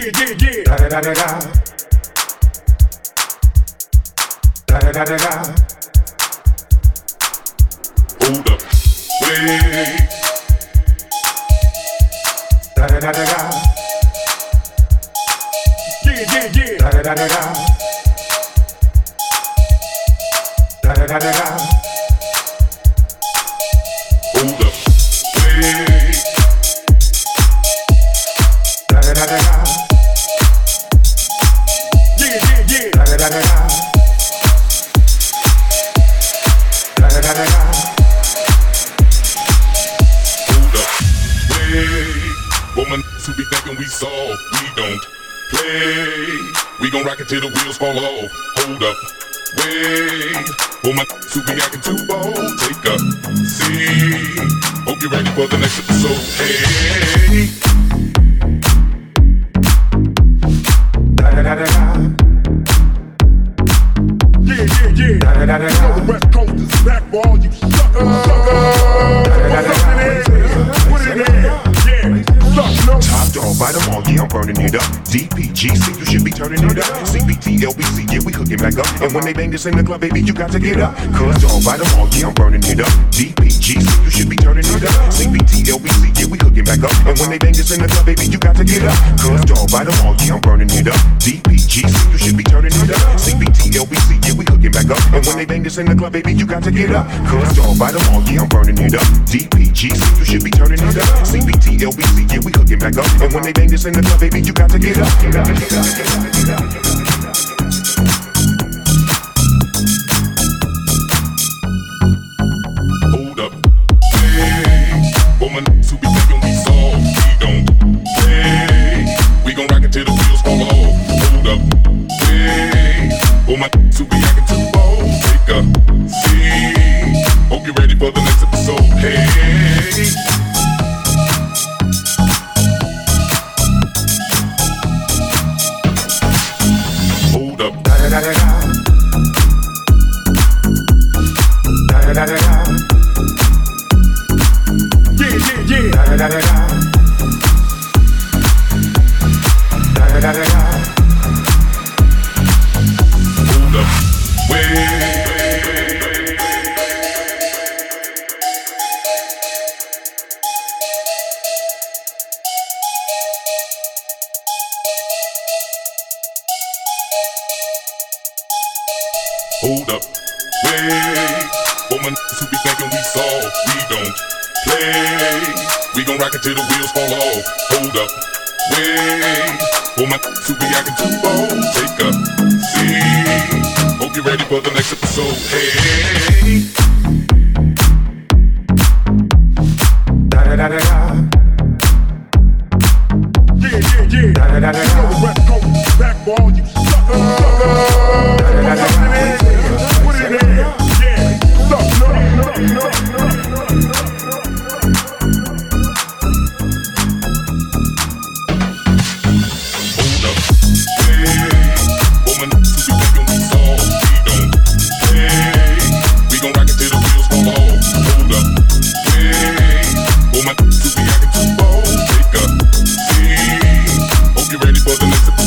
Yeah, yeah, yeah. Da da da da da. Da da da da da. Hold up, wait. Da da da da da. Yeah, yeah, yeah. Da da da da da. Da da da da da. Who be thinking we soft, we don't play. We gon' rock it till the wheels fall off. Hold up, wait. Woman, who be acting too bold, take a seat. Hope you're ready for the next episode. Hey. Da da da da da. Yeah, yeah, yeah. Da, da, da, you know the West Coast is back for all you I'm burning it up. DPGC, you should be turning it up. CBT, LBC, yeah, we hooking back up. And when they bang this in the club, baby, you got to get up. Cause dog, bite them all, yeah, I'm burning it up. DPGC, you should be turning it up. CBT, LBC, yeah, we hooking back up. And when they bang this in the club, baby, you got to get up. Cause dog, bite them all, yeah, I'm burning it up. DPGC, you should be turning it up. CBT, LBC, yeah, we hooking back up. And when they bang this in the club, baby, you got to get up. Cause dog, bite them all, yeah, I'm burning it up. DPGC, you should be turning it up. CBT, LBC, yeah, we hooking back up. And when they bang this in the baby, you got to get up. Get up, get up, get up, get up,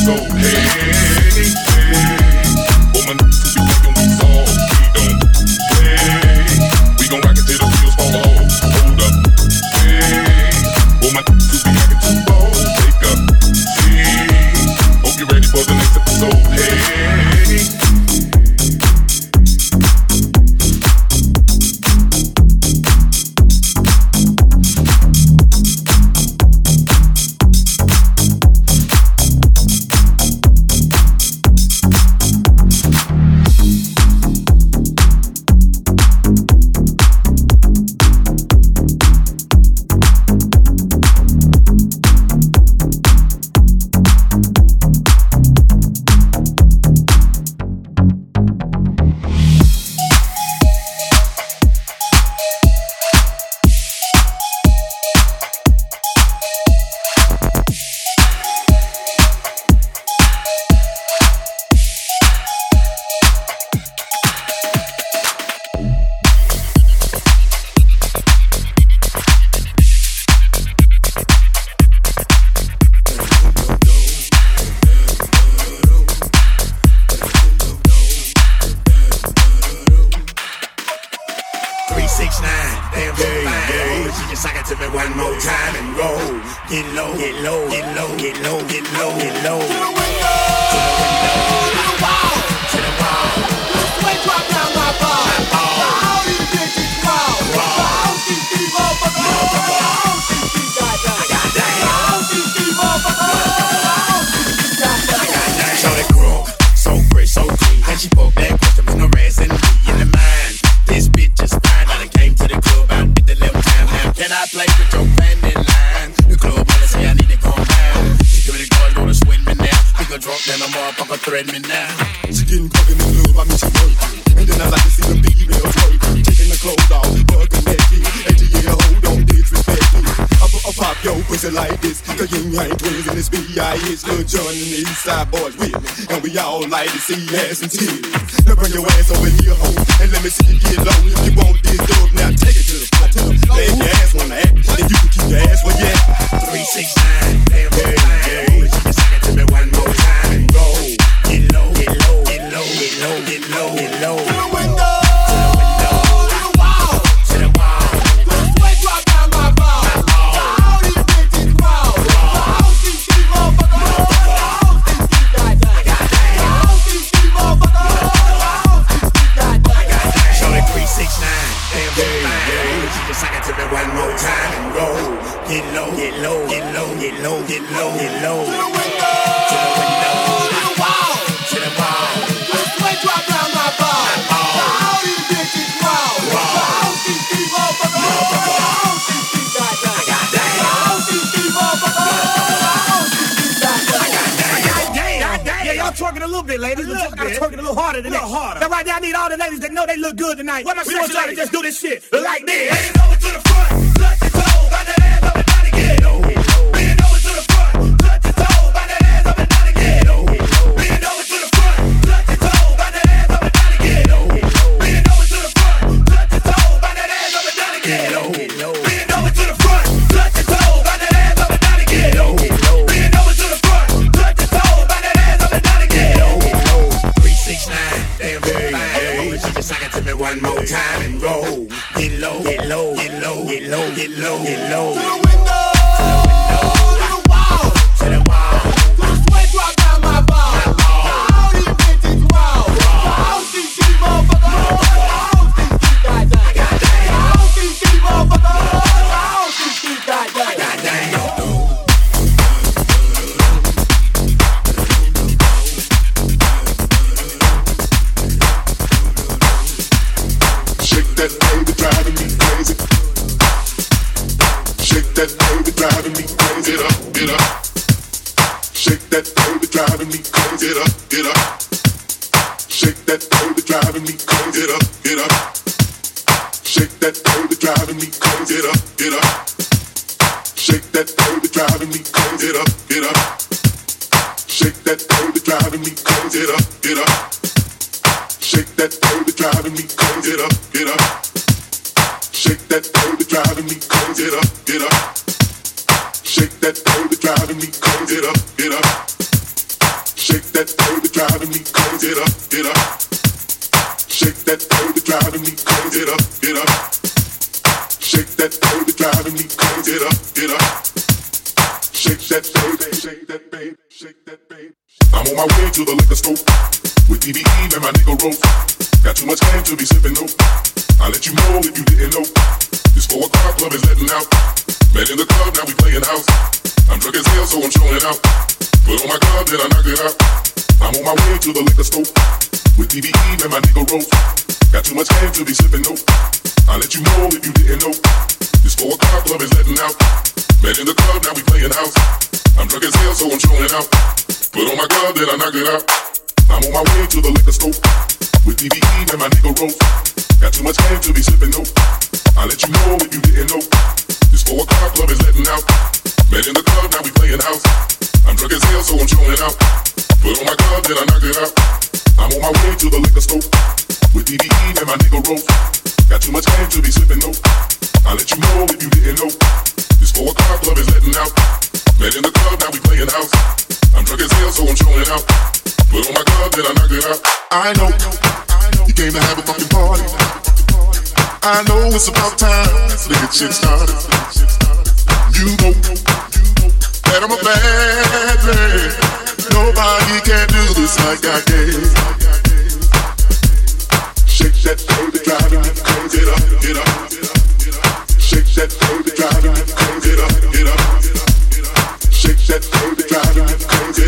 So. Pop like this. Cause Ying Yang Twins in this B.I.H. Lil Jon and the East Side Boyz with me. And we all like to see ass and titties. Now bring your ass over here, ho. And let me see you get low. If you want this dub, now take it to the floor. Lay your ass wanna act. And you can keep your ass where you at. Three six nine, damn yeah, yeah. She just second to me one harder than that. harder. Now, right now, I need all the ladies that know they look good tonight. What am I we y'all to just do this shit like this. Get up. Shake that baby, driving me crazy. Get up, get up. Shake that baby, driving me crazy. Get up, get up. Shake that baby, driving me crazy. Get up, get up. Shake that baby, driving me crazy. Get up, get up. Shake that baby, driving me crazy. Get up, get up. Shake that baby, driving me crazy. Get up, get up. Shake that baby, shake that baby, shake that. I'm on my way to the liquor store with DBE and my nigga Rose. Got too much game to be sipping no. I'll let you know if you didn't know. This four o'clock club is letting out. Met in the club, now we playing house. I'm drunk as hell, so I'm showing out. Put on my club, then I knock it out. I'm on my way to the liquor store with DBE and my nigga Rose. Got too much game to be sipping no. I'll let you know if you didn't know. This four o'clock club is letting out. Met in the club, now we playing house. I'm drunk as hell, so I'm showing out. Put on my glove, then I knock it out. I'm on my way to the liquor store with DBE and my nigga Rose. Got too much game to be sipping no. I'll let you know if you didn't know. This four o'clock club is letting out. Met in the club, now we playing house. I'm drunk as hell, so I'm showing out. Put on my glove, then I knock it out. I'm on my way to the liquor store with DBE and my nigga Rose. Got too much game to be sipping no. I'll let you know if you didn't know. This four o'clock club is letting out. Met in the club, now we playing house. I'm drunk as hell, so I'm showing out. Put on oh my glove, then I knock it out. I know, you came to have a fucking party. I know it's about time to get shit started. You know that I'm a bad man. Nobody can do this like I can. Shake that baby, driving me crazy. Get up, get up. Shake that baby, driving me crazy. Get up, get up, get up. Shake that baby, driving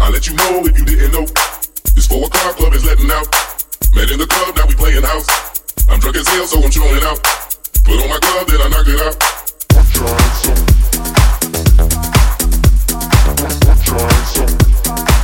I let you know if you didn't know. It's four o'clock club is letting out. Met in the club, now we playing house. I'm drunk as hell, so I'm chilling out. Put on my glove, then I knock it out. Try some. Try some.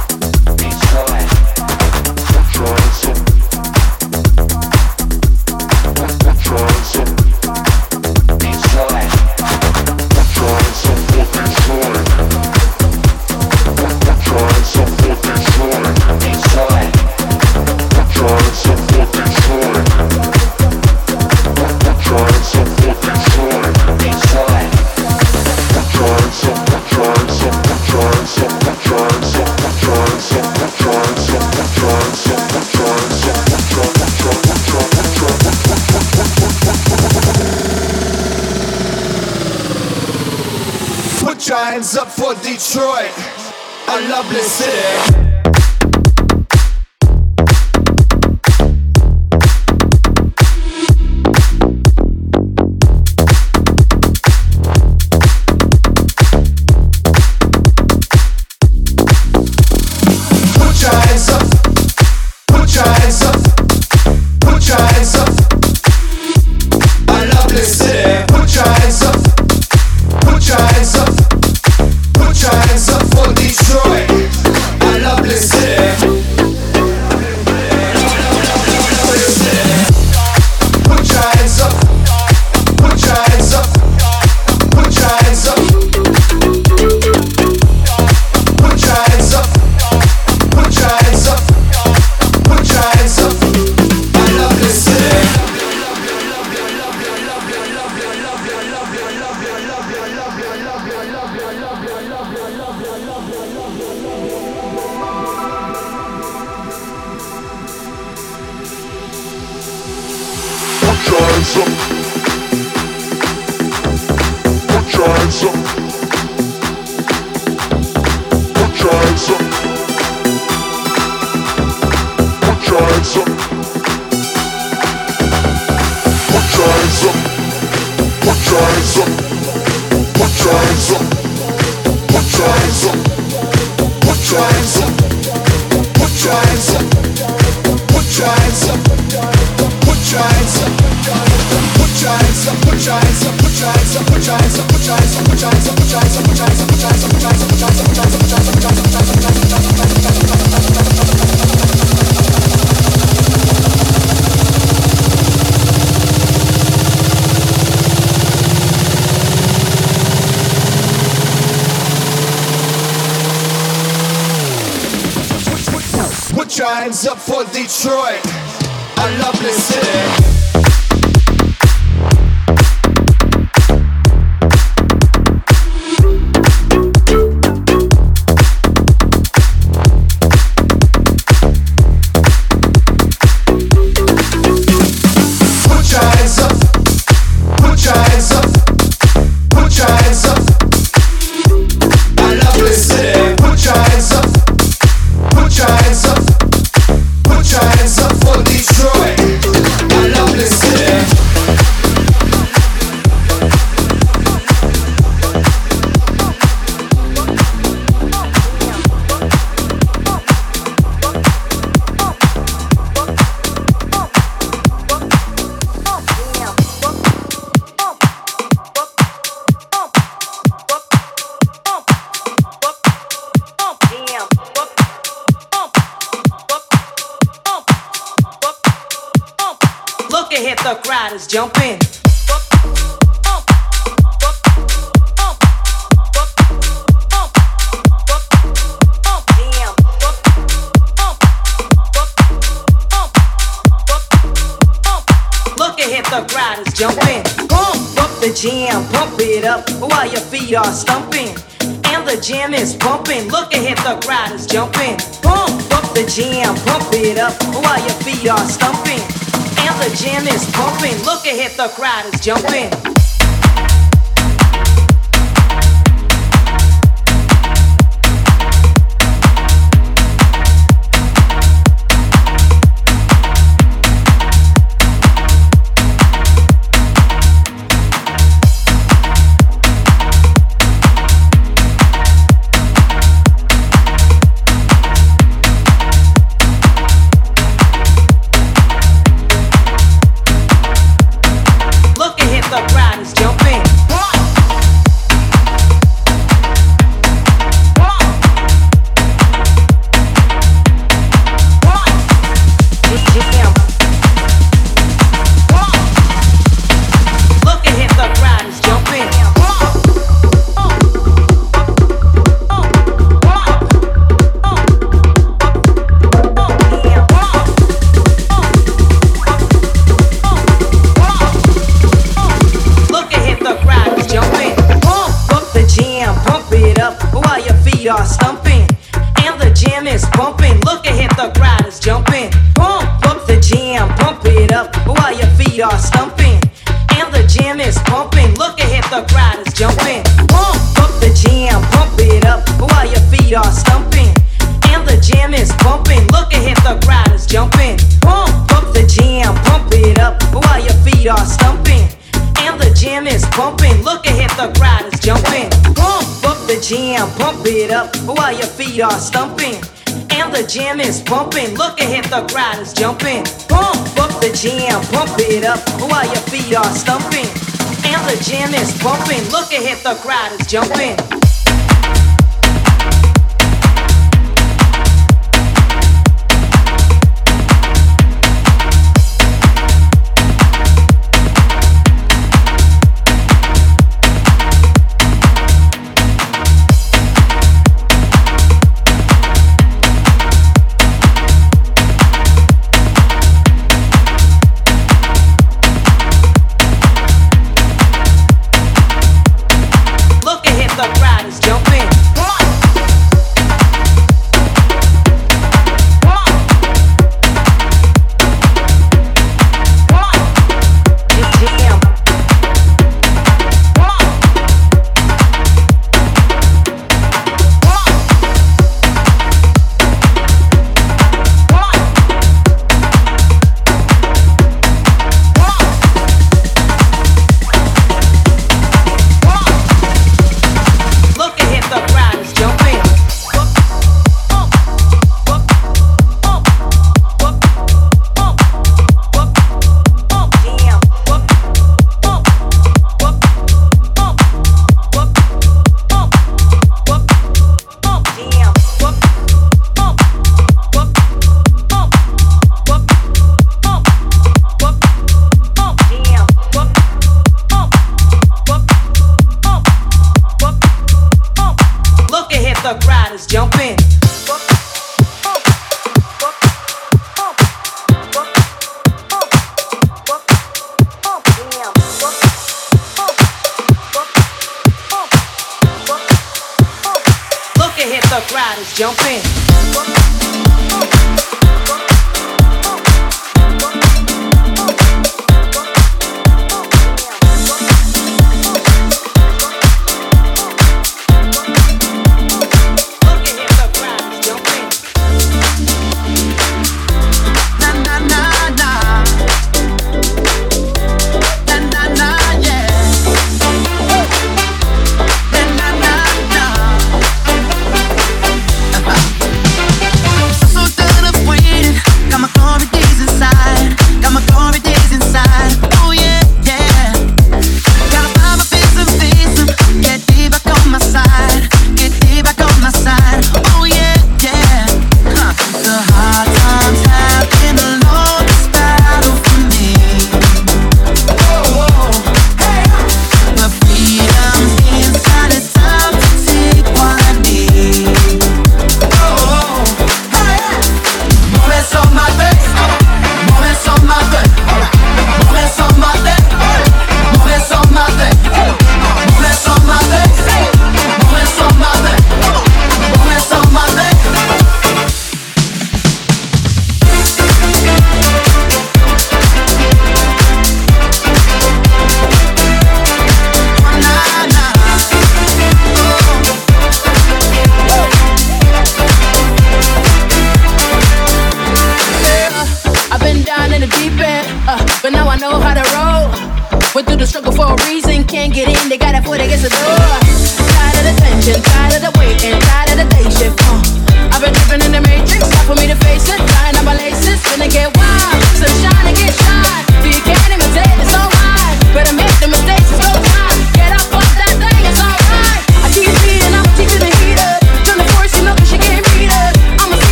What giants up for Detroit, a lovely city. pump, bump the jam, pump it up while your feet are stumping. And the jam is pumping. Look ahead, the crowd is jumping. y'all stumping. And the jam is bumping. Look ahead, the crowd is jumping. Pump up the jam, pump it up while your feet are stumping. And the jam is bumping. Look ahead, the crowd is jumping.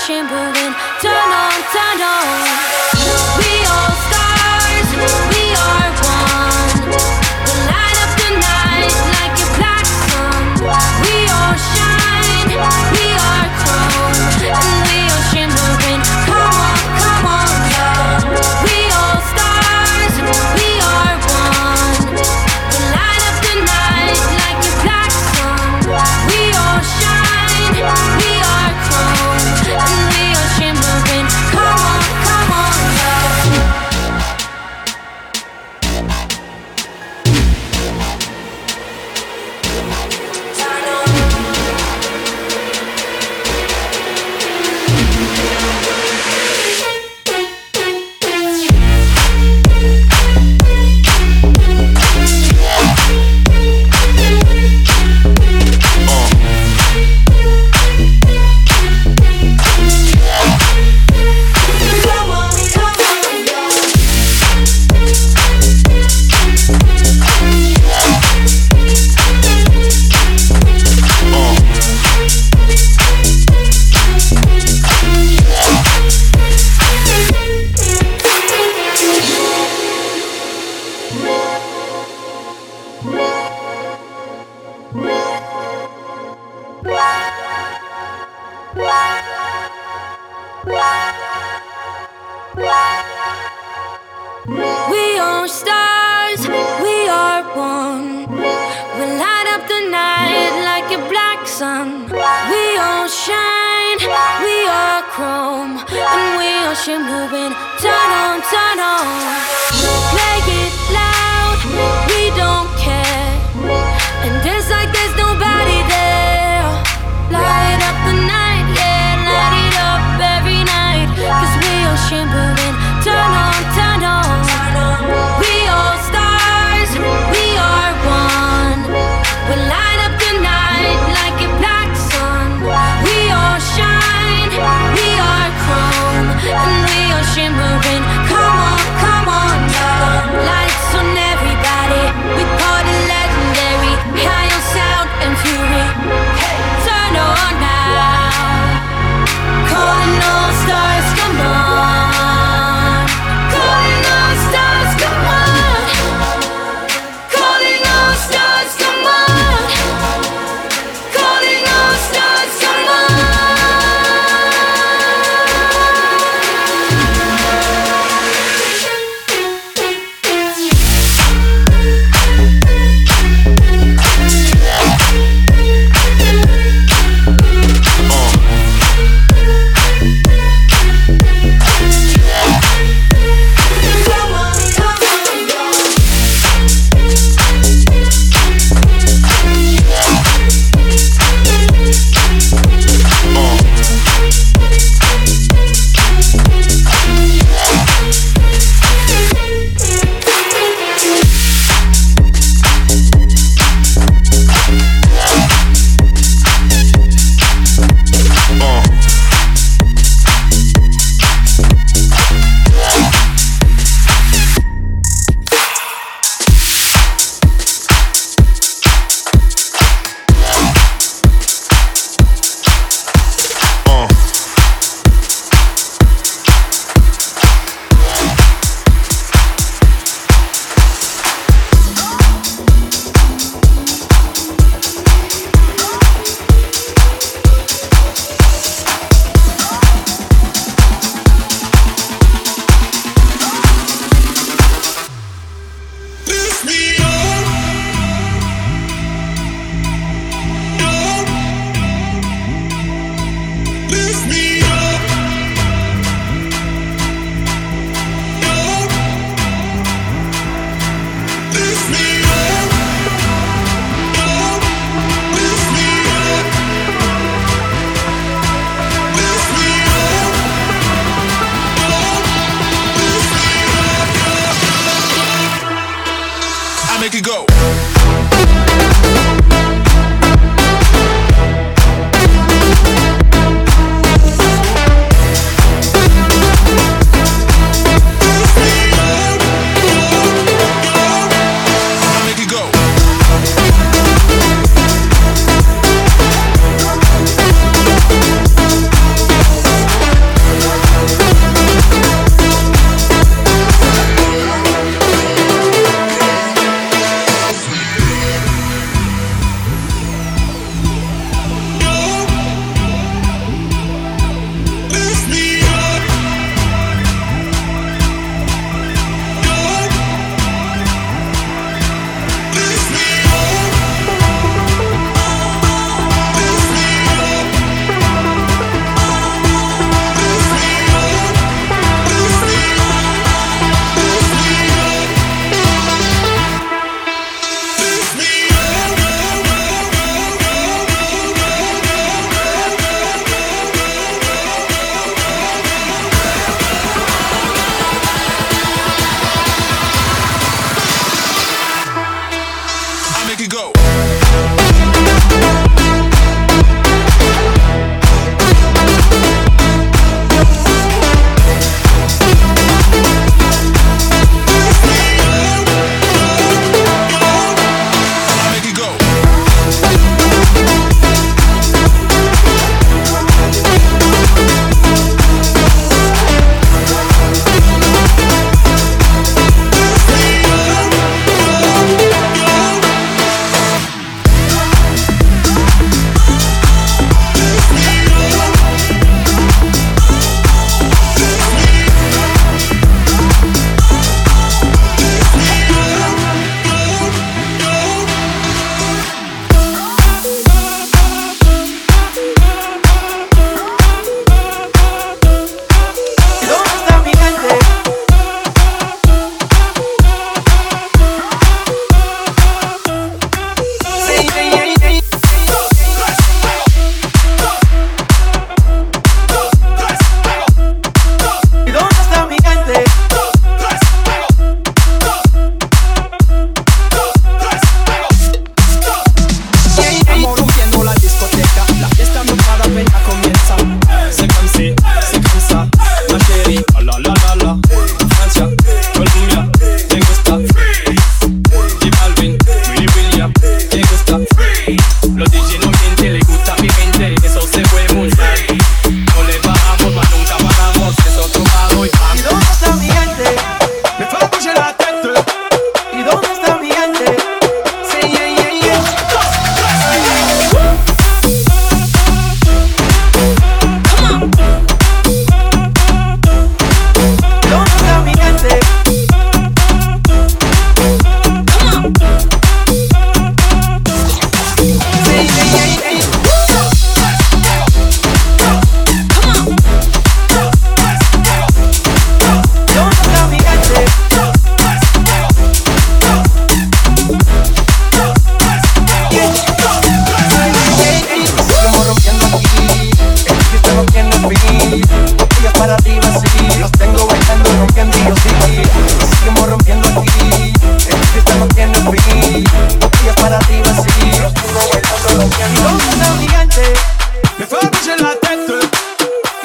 Cause we. Turn on, turn on, we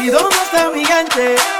olvidó nuestra brillante.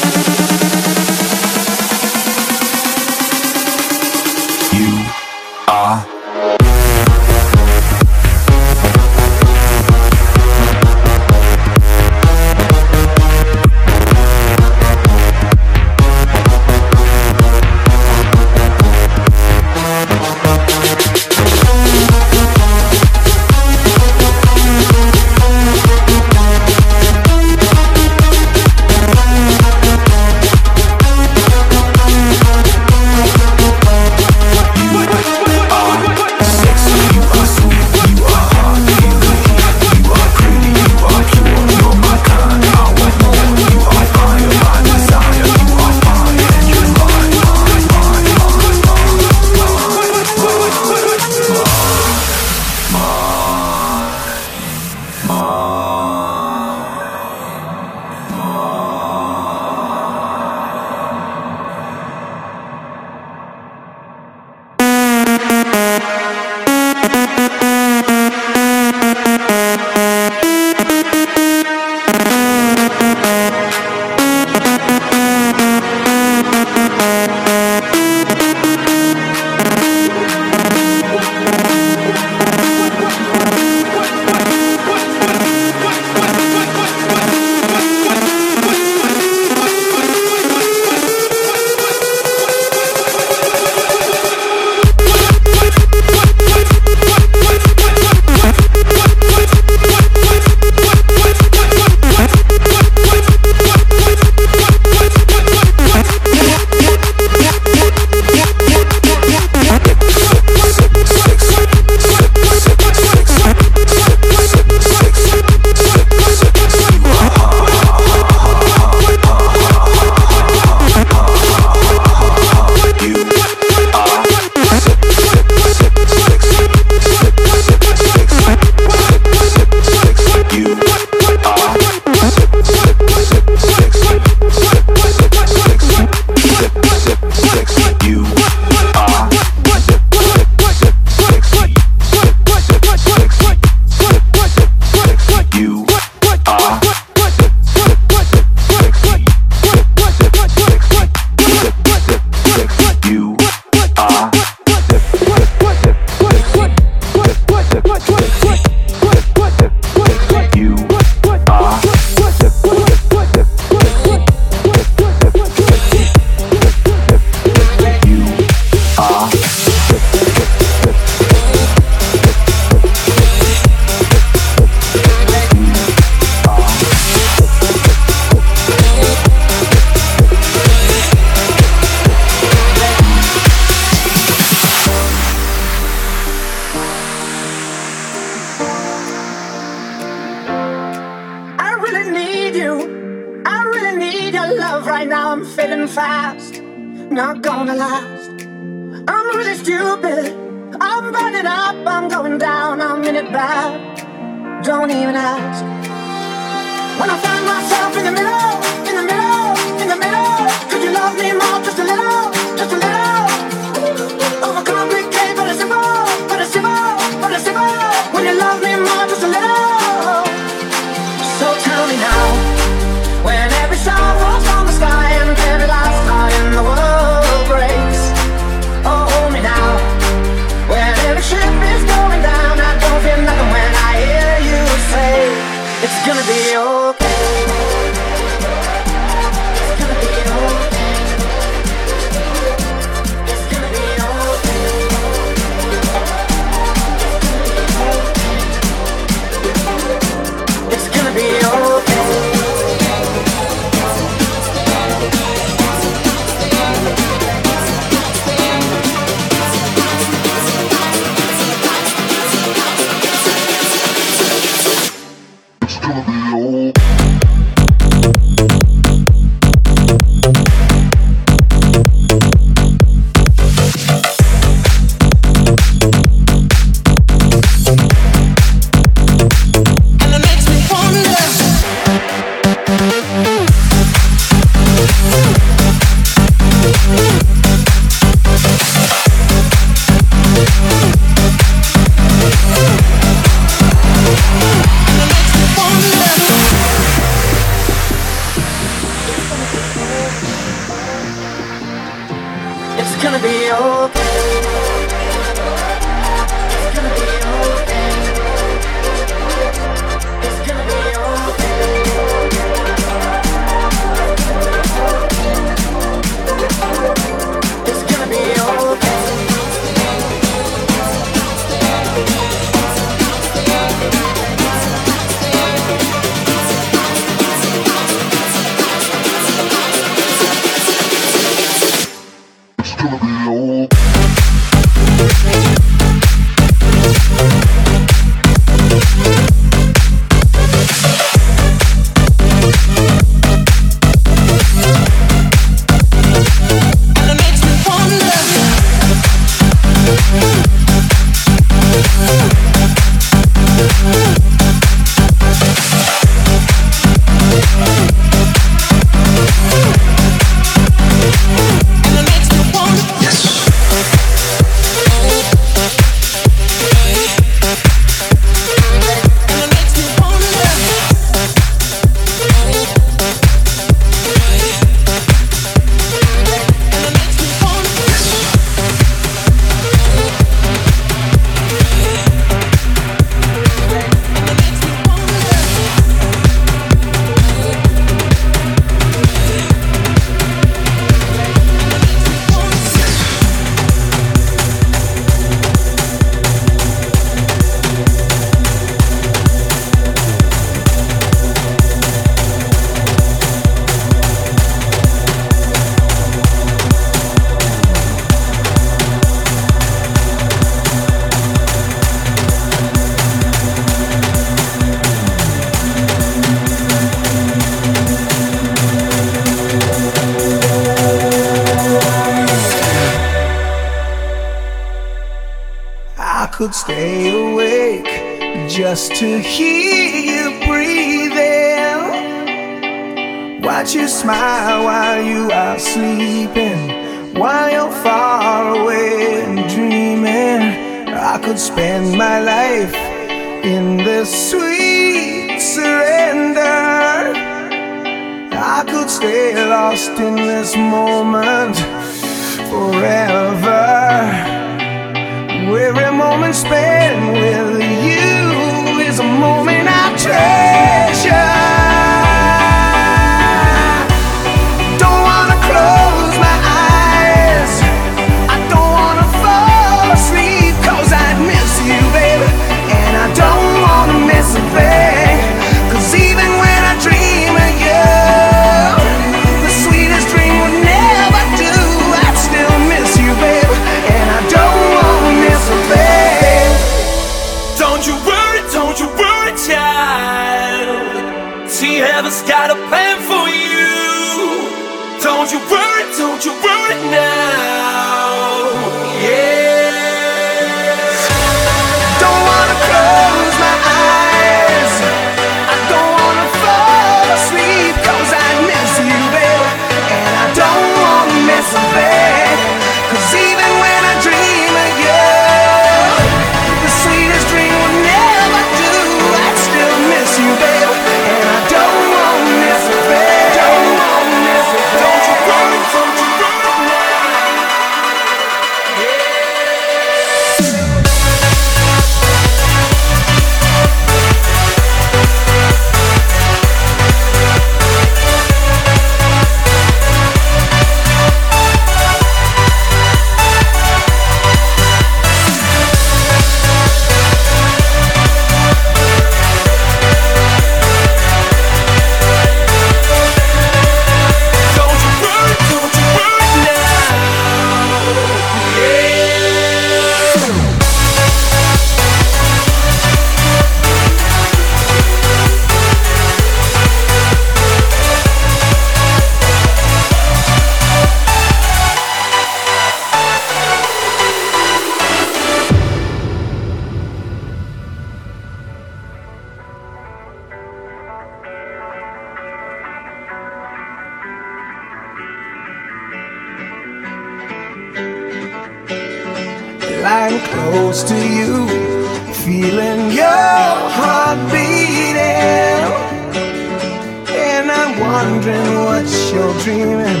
You're dreaming,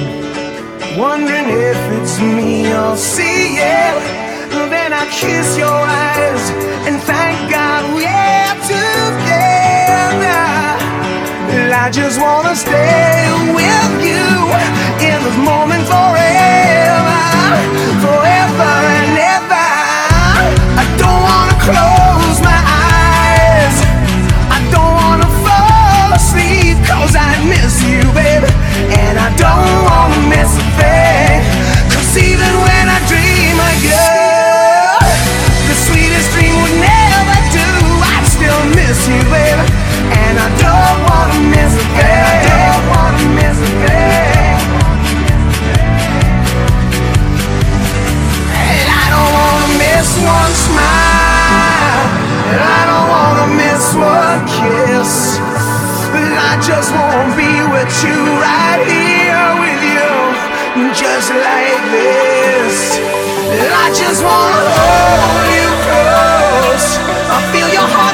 wondering if it's me you're seeing. Then I kiss your eyes and thank God we're together. I just wanna stay with you in this moment forever, forever don't wanna miss a thing. 'Cause even when I dream of you, the sweetest dream would never do. I'd still miss you, baby. And I don't wanna miss a thing. And I don't wanna miss one smile. And I don't wanna miss one kiss. I just wanna be with you right here I just wanna hold you close. I feel your heart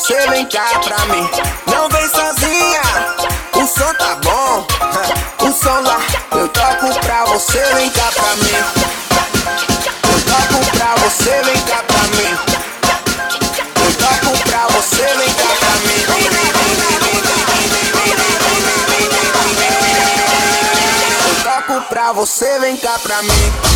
você vem cá pra mim. Não vem sozinha, o som tá bom. O som lá, eu toco pra você vem cá pra mim. Eu toco pra você vem cá pra mim. Eu toco pra você vem cá pra mim. Eu toco pra você vem cá pra mim.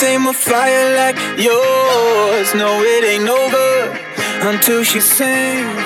tame a fire like yours. No, it ain't over until she sings.